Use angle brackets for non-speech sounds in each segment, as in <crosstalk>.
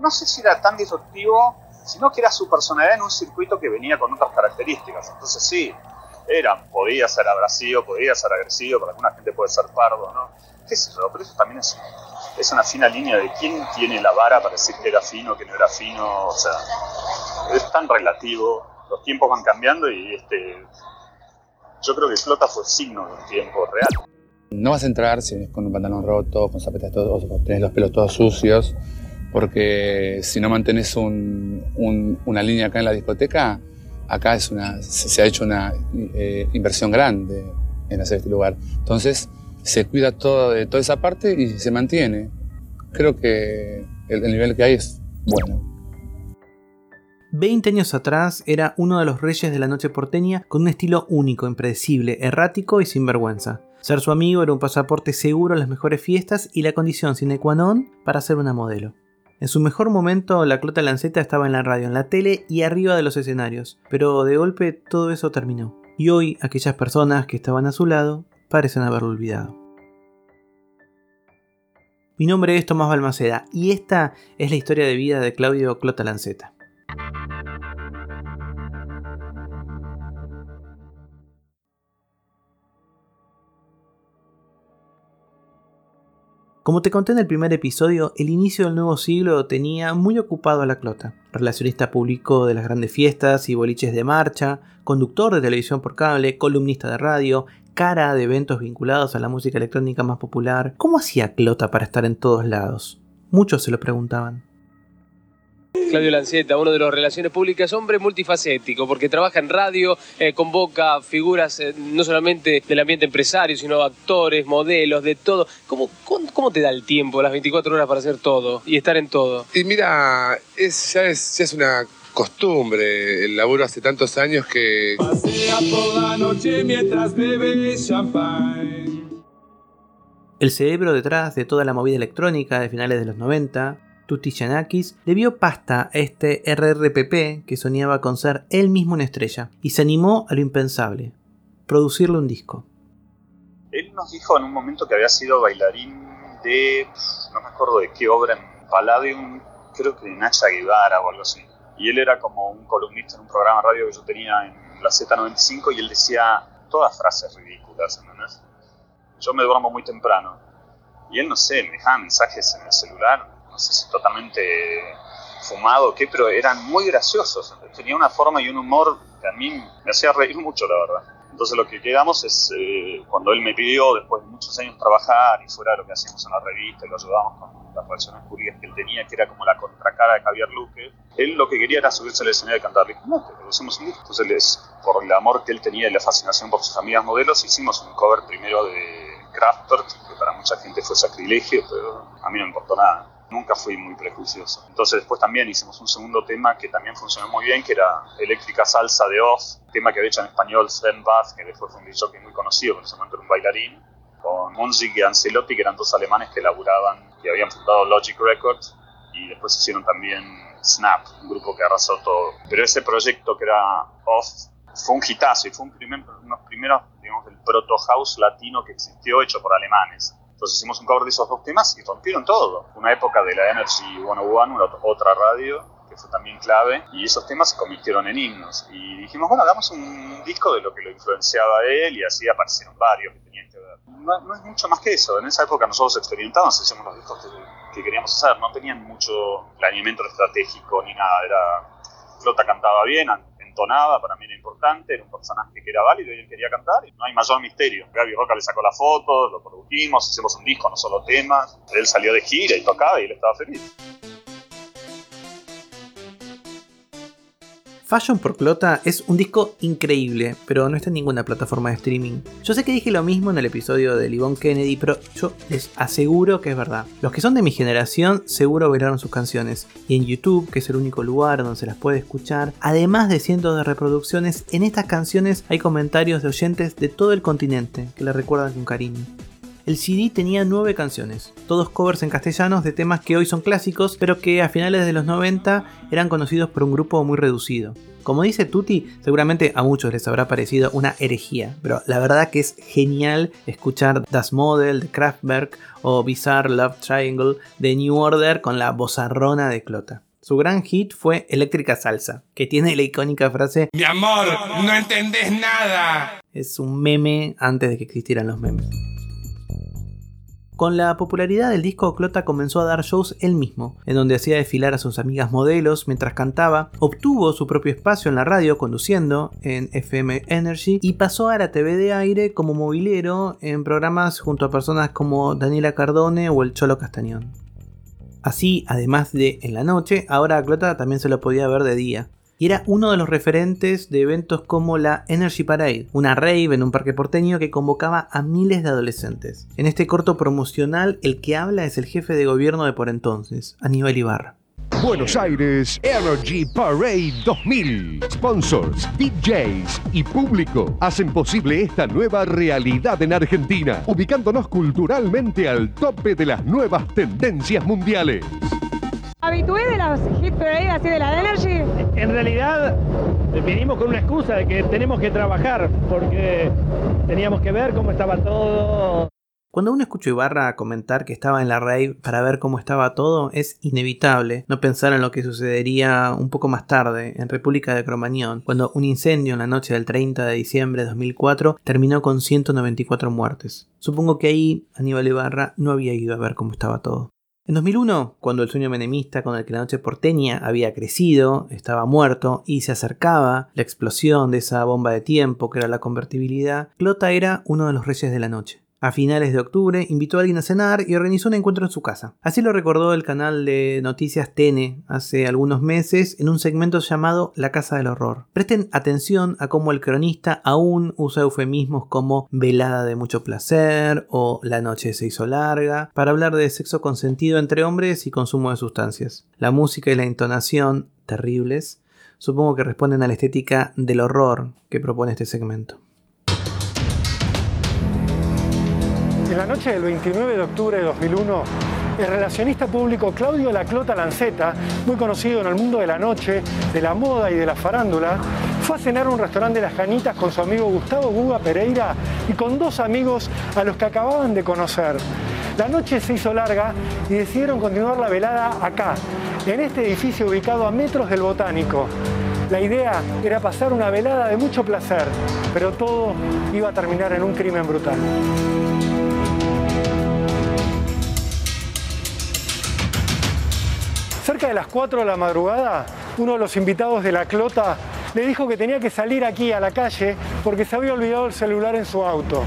no sé si era tan disruptivo, sino que era su personalidad en un circuito que venía con otras características. Entonces sí, era, podía ser abrasivo, podía ser agresivo, para alguna gente puede ser pardo, ¿no? ¿Qué sé yo? Pero eso también es, es una fina línea de quién tiene la vara para decir que era fino, que no era fino, o sea, es tan relativo, los tiempos van cambiando y este, yo creo que Flota fue signo de un tiempo real. No vas a entrar si con un pantalón roto, con zapatos todos, tenés los pelos todos sucios, porque si no mantenés una línea acá en la discoteca, acá es una, se, ha hecho una eh, inversión grande en hacer este lugar. Entonces se cuida todo de toda esa parte y se mantiene. Creo que el, el nivel que hay es bueno. 20 años atrás era uno de los reyes de la noche porteña con un estilo único, impredecible, errático y sin vergüenza. Ser su amigo era un pasaporte seguro a las mejores fiestas y la condición sine qua non para ser una modelo. En su mejor momento, la Clota Lanceta estaba en la radio, en la tele y arriba de los escenarios, pero de golpe todo eso terminó. Y hoy aquellas personas que estaban a su lado parecen haberlo olvidado. Mi nombre es Tomás Balmaceda y esta es la historia de vida de Claudio Clota Lanceta. Como te conté en el primer episodio, el inicio del nuevo siglo tenía muy ocupado a la clota. Relacionista público de las grandes fiestas y boliches de marcha, conductor de televisión por cable, columnista de radio, cara de eventos vinculados a la música electrónica más popular. ¿Cómo hacía Clota para estar en todos lados? Muchos se lo preguntaban. Claudio Lanceta, uno de los relaciones públicas, hombre multifacético, porque trabaja en radio, eh, convoca figuras eh, no solamente del ambiente empresario, sino actores, modelos, de todo. ¿Cómo, cómo, te da el tiempo, las 24 horas para hacer todo y estar en todo? Y mira, es, ya, es, ya es una costumbre, el laburo hace tantos años que... Pasea la noche mientras bebe champagne. El cerebro detrás de toda la movida electrónica de finales de los 90 Tutti Yanakis le vio pasta a este RRPP que soñaba con ser él mismo una estrella y se animó a lo impensable, producirle un disco. Él nos dijo en un momento que había sido bailarín de, no me acuerdo de qué obra en Palladium, creo que de Nacha Guevara o algo así. Y él era como un columnista en un programa de radio que yo tenía en la Z95 y él decía todas frases ridículas, ¿entendés? Yo me duermo muy temprano. Y él, no sé, me dejaba mensajes en el celular no sé si totalmente fumado o qué, pero eran muy graciosos. Tenía una forma y un humor que a mí me hacía reír mucho, la verdad. Entonces lo que quedamos es, eh, cuando él me pidió, después de muchos años trabajar y fuera de lo que hacíamos en la revista y lo ayudamos con las relaciones públicas que él tenía, que era como la contracara de Javier Luque, él lo que quería era subirse al escenario y cantar. no, pero hicimos un disco. Entonces, por el amor que él tenía y la fascinación por sus amigas modelos, hicimos un cover primero de Kraftwerk, que para mucha gente fue sacrilegio, pero a mí no me importó nada nunca fui muy prejuicioso. Entonces después también hicimos un segundo tema que también funcionó muy bien, que era Eléctrica Salsa de Oz, tema que había hecho en español Sven Bath, que después fue un DJ muy conocido, que en ese momento era un bailarín, con Munzig y Ancelotti, que eran dos alemanes que laburaban, que habían fundado Logic Records, y después hicieron también Snap, un grupo que arrasó todo. Pero ese proyecto que era Oz fue un hitazo y fue un primer, unos primeros, digamos, el proto house latino que existió hecho por alemanes. Entonces hicimos un cover de esos dos temas y rompieron todo. Una época de la Energy 101, una otra radio, que fue también clave, y esos temas se convirtieron en himnos. Y dijimos, bueno, hagamos un disco de lo que lo influenciaba él, y así aparecieron varios que tenían que ver. No, es mucho más que eso. En esa época nosotros experimentábamos, hacíamos los discos que, queríamos hacer, no tenían mucho planeamiento estratégico ni nada. Era, Flota cantaba bien, para mí era importante, era un personaje que era válido y él quería cantar y no hay mayor misterio. Gaby Roca le sacó la foto, lo produjimos, hicimos un disco, no solo temas, él salió de gira y tocaba y él estaba feliz. Fashion por Clota es un disco increíble, pero no está en ninguna plataforma de streaming. Yo sé que dije lo mismo en el episodio de Livon Kennedy, pero yo les aseguro que es verdad. Los que son de mi generación seguro bailaron sus canciones, y en YouTube, que es el único lugar donde se las puede escuchar, además de cientos de reproducciones, en estas canciones hay comentarios de oyentes de todo el continente que le recuerdan con cariño. El CD tenía nueve canciones, todos covers en castellanos de temas que hoy son clásicos, pero que a finales de los 90 eran conocidos por un grupo muy reducido. Como dice Tutti, seguramente a muchos les habrá parecido una herejía, pero la verdad que es genial escuchar Das Model de Kraftwerk o Bizarre Love Triangle de New Order con la bozarrona de Clota. Su gran hit fue Eléctrica Salsa, que tiene la icónica frase Mi amor, no entendés nada. Es un meme antes de que existieran los memes. Con la popularidad del disco, Clota comenzó a dar shows él mismo, en donde hacía desfilar a sus amigas modelos mientras cantaba, obtuvo su propio espacio en la radio conduciendo en FM Energy y pasó a la TV de aire como movilero en programas junto a personas como Daniela Cardone o el Cholo Castañón. Así, además de en la noche, ahora Clota también se lo podía ver de día y era uno de los referentes de eventos como la Energy Parade, una rave en un parque porteño que convocaba a miles de adolescentes. En este corto promocional, el que habla es el jefe de gobierno de por entonces, Aníbal Ibarra. Buenos Aires Energy Parade 2000. Sponsors, DJs y público hacen posible esta nueva realidad en Argentina, ubicándonos culturalmente al tope de las nuevas tendencias mundiales. ¿Habitué de las hit parade así de la Energy? En realidad vinimos con una excusa de que tenemos que trabajar porque teníamos que ver cómo estaba todo. Cuando uno escucha a Ibarra comentar que estaba en la rave para ver cómo estaba todo, es inevitable no pensar en lo que sucedería un poco más tarde, en República de Cromañón, cuando un incendio en la noche del 30 de diciembre de 2004 terminó con 194 muertes. Supongo que ahí Aníbal Ibarra no había ido a ver cómo estaba todo. En 2001, cuando el sueño menemista con el que la noche porteña había crecido, estaba muerto y se acercaba la explosión de esa bomba de tiempo que era la convertibilidad, Clota era uno de los reyes de la noche. A finales de octubre invitó a alguien a cenar y organizó un encuentro en su casa. Así lo recordó el canal de noticias TN hace algunos meses en un segmento llamado La Casa del Horror. Presten atención a cómo el cronista aún usa eufemismos como velada de mucho placer o la noche se hizo larga para hablar de sexo consentido entre hombres y consumo de sustancias. La música y la entonación, terribles, supongo que responden a la estética del horror que propone este segmento. En la noche del 29 de octubre de 2001, el relacionista público Claudio Laclota Lanceta, muy conocido en el mundo de la noche, de la moda y de la farándula, fue a cenar a un restaurante de las Janitas con su amigo Gustavo Guga Pereira y con dos amigos a los que acababan de conocer. La noche se hizo larga y decidieron continuar la velada acá, en este edificio ubicado a metros del Botánico. La idea era pasar una velada de mucho placer, pero todo iba a terminar en un crimen brutal. Cerca de las 4 de la madrugada, uno de los invitados de la clota le dijo que tenía que salir aquí a la calle porque se había olvidado el celular en su auto.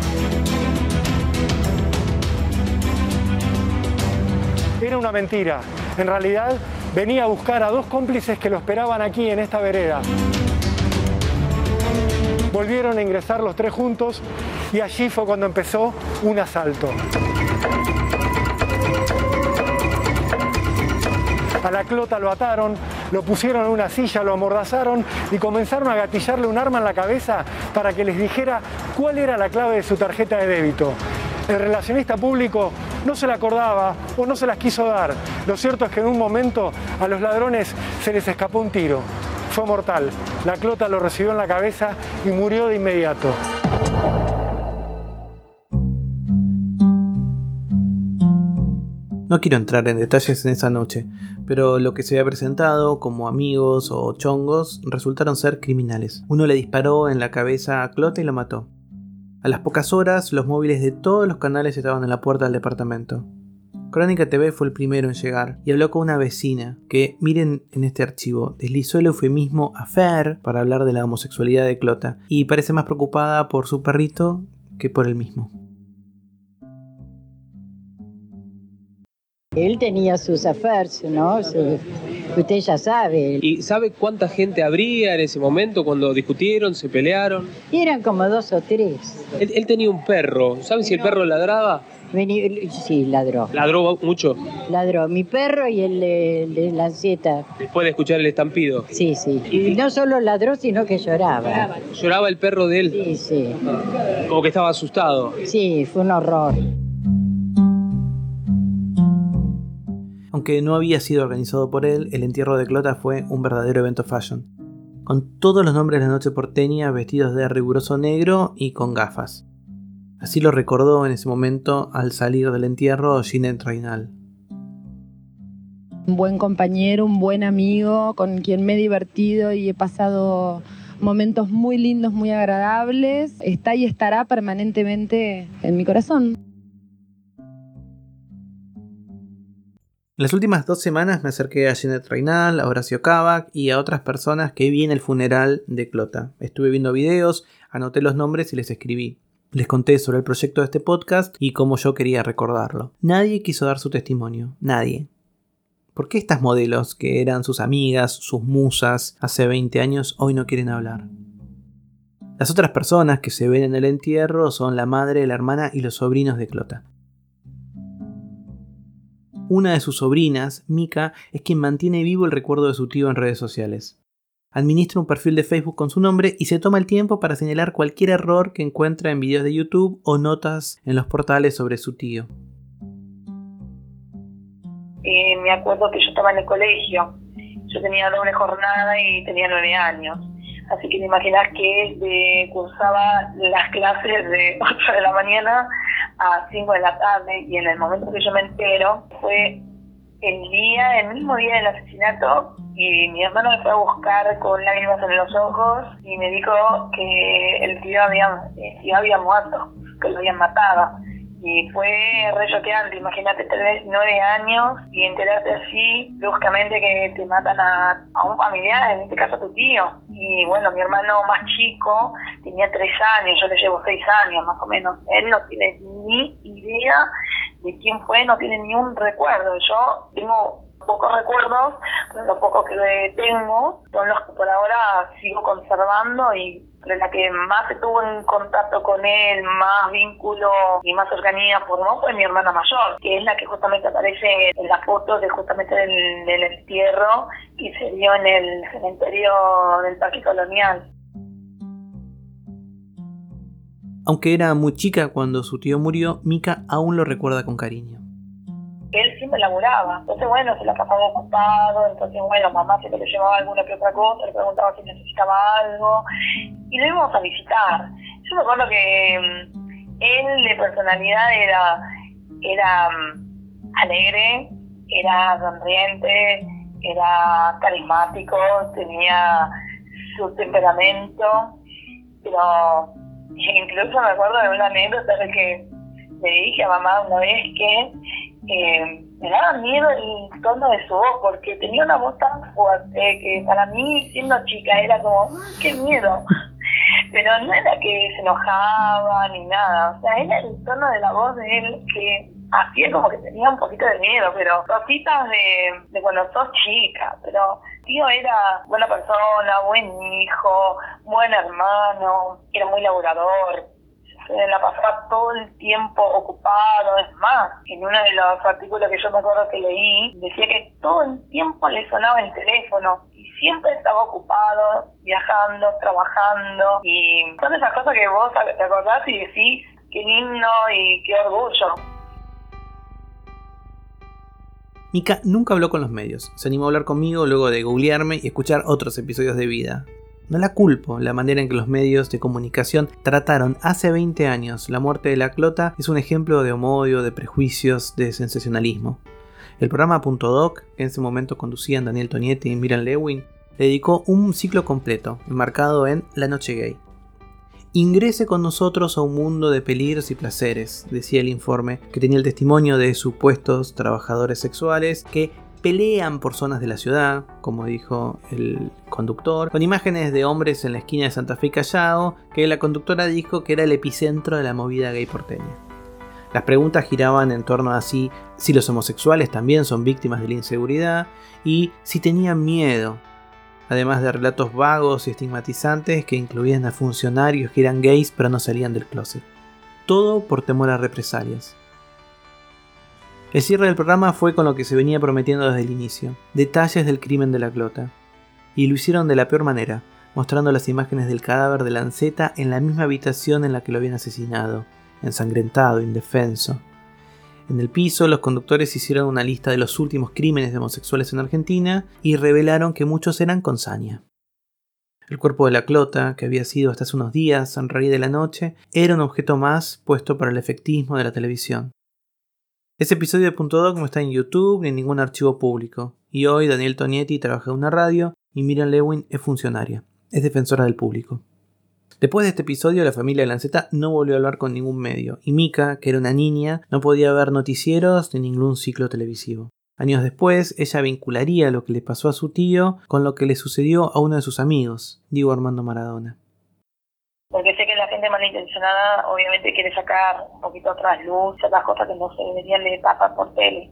Era una mentira. En realidad venía a buscar a dos cómplices que lo esperaban aquí en esta vereda. Volvieron a ingresar los tres juntos y allí fue cuando empezó un asalto. A la clota lo ataron, lo pusieron en una silla, lo amordazaron y comenzaron a gatillarle un arma en la cabeza para que les dijera cuál era la clave de su tarjeta de débito. El relacionista público no se la acordaba o no se las quiso dar. Lo cierto es que en un momento a los ladrones se les escapó un tiro. Fue mortal. La clota lo recibió en la cabeza y murió de inmediato. No quiero entrar en detalles en esa noche, pero lo que se había presentado como amigos o chongos resultaron ser criminales. Uno le disparó en la cabeza a Clota y lo mató. A las pocas horas, los móviles de todos los canales estaban en la puerta del departamento. Crónica TV fue el primero en llegar y habló con una vecina que, miren en este archivo, deslizó el eufemismo affair para hablar de la homosexualidad de Clota y parece más preocupada por su perrito que por él mismo. Él tenía sus affairs, ¿no? Su- usted ya sabe. ¿Y sabe cuánta gente habría en ese momento cuando discutieron, se pelearon? Y eran como dos o tres. Él, él tenía un perro. ¿Saben si el perro ladraba? Vení- sí, ladró. Ladró mucho Ladró mi perro y el de, el de Lanceta. después de escuchar el estampido. Sí, sí. Y no solo ladró, sino que lloraba. Lloraba el perro de él. Sí, sí. Como que estaba asustado. Sí, fue un horror. Aunque no había sido organizado por él, el entierro de Clota fue un verdadero evento fashion. Con todos los nombres de la noche porteña vestidos de riguroso negro y con gafas. Así lo recordó en ese momento al salir del entierro Ginette Reinal. Un buen compañero, un buen amigo con quien me he divertido y he pasado momentos muy lindos, muy agradables. Está y estará permanentemente en mi corazón. Las últimas dos semanas me acerqué a Jeanette Reinal, a Horacio Kavak y a otras personas que vi en el funeral de Clota. Estuve viendo videos, anoté los nombres y les escribí. Les conté sobre el proyecto de este podcast y cómo yo quería recordarlo. Nadie quiso dar su testimonio, nadie. ¿Por qué estas modelos, que eran sus amigas, sus musas, hace 20 años, hoy no quieren hablar? Las otras personas que se ven en el entierro son la madre, la hermana y los sobrinos de Clota. Una de sus sobrinas, Mika, es quien mantiene vivo el recuerdo de su tío en redes sociales. Administra un perfil de Facebook con su nombre y se toma el tiempo para señalar cualquier error que encuentra en videos de YouTube o notas en los portales sobre su tío. Eh, me acuerdo que yo estaba en el colegio. Yo tenía doble jornada y tenía nueve años. Así que te imaginas que cursaba las clases de <laughs> 8 de la mañana a 5 de la tarde y en el momento que yo me entero fue el día, el mismo día del asesinato y mi hermano me fue a buscar con lágrimas en los ojos y me dijo que el tío había, el tío había muerto, que lo habían matado. Y fue re choqueante, imagínate tener nueve años y enterarte así bruscamente que te matan a, a un familiar, en este caso a tu tío. Y bueno, mi hermano más chico tenía tres años, yo le llevo seis años más o menos. Él no tiene ni idea de quién fue, no tiene ni un recuerdo. Yo tengo pocos recuerdos, pero los pocos que tengo son los que por ahora sigo conservando y la que más estuvo en contacto con él, más vínculo y más cercanía formó fue mi hermana mayor, que es la que justamente aparece en la foto de justamente del, del entierro que se dio en el cementerio del Parque Colonial. Aunque era muy chica cuando su tío murió, Mika aún lo recuerda con cariño él siempre laburaba. Entonces, bueno, se la pasaba ocupado, entonces, bueno, mamá se le llevaba alguna que otra cosa, le preguntaba si necesitaba algo, y lo íbamos a visitar. Yo me acuerdo que mm, él de personalidad era, era mm, alegre, era sonriente, era carismático, tenía su temperamento, pero incluso me acuerdo de una anécdota de que le dije a mamá una vez que eh, me daba miedo el tono de su voz porque tenía una voz tan fuerte que para mí siendo chica era como, qué miedo. <laughs> Pero no era que se enojaba ni nada, o sea, era el tono de la voz de él que hacía como que tenía un poquito de miedo, pero cositas de, de cuando sos chica, pero tío era buena persona, buen hijo, buen hermano, era muy laborador, la pasaba todo el tiempo ocupado. Es más, en uno de los artículos que yo me acuerdo que leí, decía que todo el tiempo le sonaba el teléfono y siempre estaba ocupado, viajando, trabajando. Y son esas cosas que vos te acordás y decís, qué lindo y qué orgullo. Mika nunca habló con los medios, se animó a hablar conmigo luego de googlearme y escuchar otros episodios de vida. No la culpo, la manera en que los medios de comunicación trataron hace 20 años la muerte de la clota es un ejemplo de homodio, de prejuicios, de sensacionalismo. El programa Punto Doc, que en ese momento conducían Daniel Tonietti y Miran Lewin, le dedicó un ciclo completo, enmarcado en La Noche Gay. Ingrese con nosotros a un mundo de peligros y placeres, decía el informe, que tenía el testimonio de supuestos trabajadores sexuales que pelean por zonas de la ciudad, como dijo el conductor, con imágenes de hombres en la esquina de Santa Fe y Callao, que la conductora dijo que era el epicentro de la movida gay porteña. Las preguntas giraban en torno a si, si los homosexuales también son víctimas de la inseguridad y si tenían miedo, además de relatos vagos y estigmatizantes que incluían a funcionarios que eran gays pero no salían del closet. Todo por temor a represalias. El cierre del programa fue con lo que se venía prometiendo desde el inicio, detalles del crimen de la clota. Y lo hicieron de la peor manera, mostrando las imágenes del cadáver de Lanceta en la misma habitación en la que lo habían asesinado, ensangrentado, indefenso. En el piso, los conductores hicieron una lista de los últimos crímenes de homosexuales en Argentina y revelaron que muchos eran con saña. El cuerpo de la clota, que había sido hasta hace unos días en de la Noche, era un objeto más puesto para el efectismo de la televisión. Ese episodio de Punto Doc no está en YouTube ni en ningún archivo público, y hoy Daniel Tonietti trabaja en una radio y Miriam Lewin es funcionaria, es defensora del público. Después de este episodio, la familia de Lanceta no volvió a hablar con ningún medio, y Mika, que era una niña, no podía ver noticieros ni ningún ciclo televisivo. Años después, ella vincularía lo que le pasó a su tío con lo que le sucedió a uno de sus amigos, Diego Armando Maradona. Porque sé que la gente malintencionada obviamente quiere sacar un poquito atrás luz, las cosas que no se deberían de tapar por tele.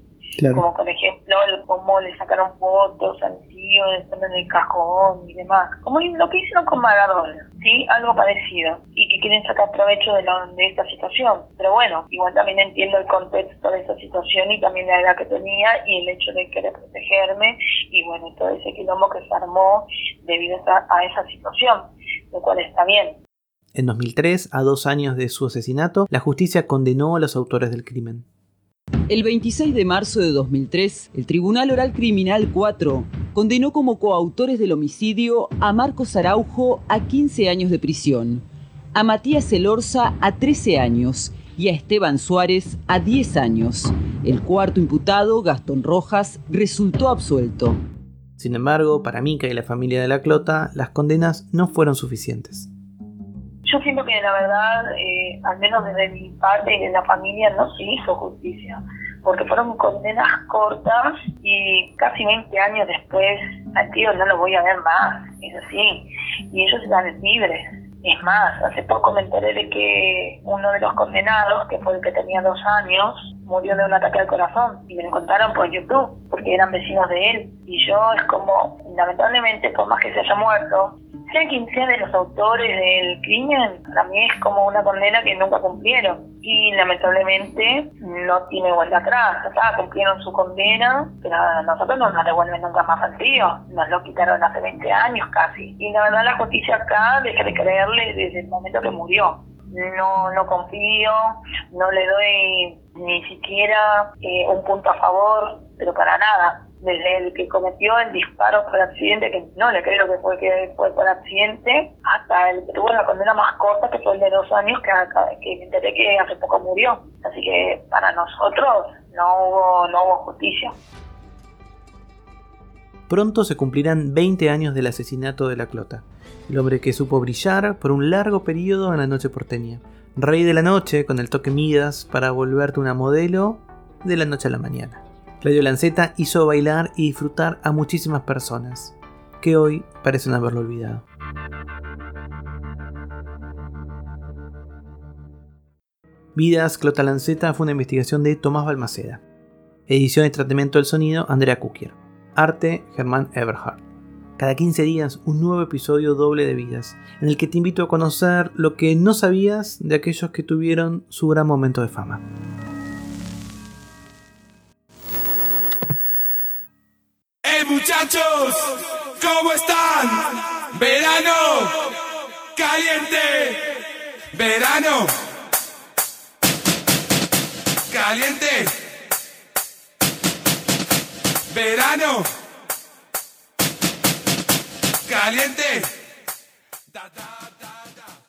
Como por ejemplo, el, cómo le sacaron fotos al tío en el cajón y demás. Como lo que hicieron con Maradona, ¿sí? Algo parecido. Y que quieren sacar provecho de, de esta situación. Pero bueno, igual también entiendo el contexto de esta situación y también la edad que tenía y el hecho de querer protegerme y bueno, todo ese quilombo que se armó debido a esa situación, lo cual está bien. En 2003, a dos años de su asesinato, la justicia condenó a los autores del crimen. El 26 de marzo de 2003, el Tribunal Oral Criminal 4 condenó como coautores del homicidio a Marcos Araujo a 15 años de prisión, a Matías Elorza a 13 años y a Esteban Suárez a 10 años. El cuarto imputado, Gastón Rojas, resultó absuelto. Sin embargo, para Mica y la familia de la Clota, las condenas no fueron suficientes. Yo siento que la verdad, eh, al menos desde mi parte y de la familia, no se hizo justicia, porque fueron condenas cortas y casi 20 años después al tío no lo voy a ver más, es así, y ellos están libres. Es más, hace poco me enteré de que uno de los condenados, que fue el que tenía dos años, murió de un ataque al corazón y me lo contaron por YouTube, porque eran vecinos de él. Y yo es como, lamentablemente, por más que se haya muerto, sea quien sea de los autores del crimen, para mí es como una condena que nunca cumplieron. Y lamentablemente no tiene vuelta atrás. O sea, cumplieron su condena, pero a nosotros no nos devuelven nunca más al tío. Nos lo quitaron hace 20 años casi. Y la verdad la justicia acá deja de creerle desde el momento que murió. No, no confío, no le doy ni siquiera eh, un punto a favor, pero para nada desde el que cometió el disparo por accidente, que no le creo que fue que fue por accidente, hasta el que tuvo la condena más corta, que fue el de dos años, que, que me enteré que hace poco murió. Así que para nosotros no hubo, no hubo justicia. Pronto se cumplirán 20 años del asesinato de la Clota, el hombre que supo brillar por un largo periodo en la noche porteña. Rey de la noche con el toque Midas para volverte una modelo de la noche a la mañana. Claudio Lanceta hizo bailar y disfrutar a muchísimas personas, que hoy parecen haberlo olvidado. Vidas Clota Lanceta fue una investigación de Tomás Balmaceda. Edición y tratamiento del sonido Andrea Kukier. Arte Germán Eberhardt. Cada 15 días un nuevo episodio doble de vidas, en el que te invito a conocer lo que no sabías de aquellos que tuvieron su gran momento de fama. muchachos, ¿cómo están? Verano, caliente, verano, caliente, verano, caliente.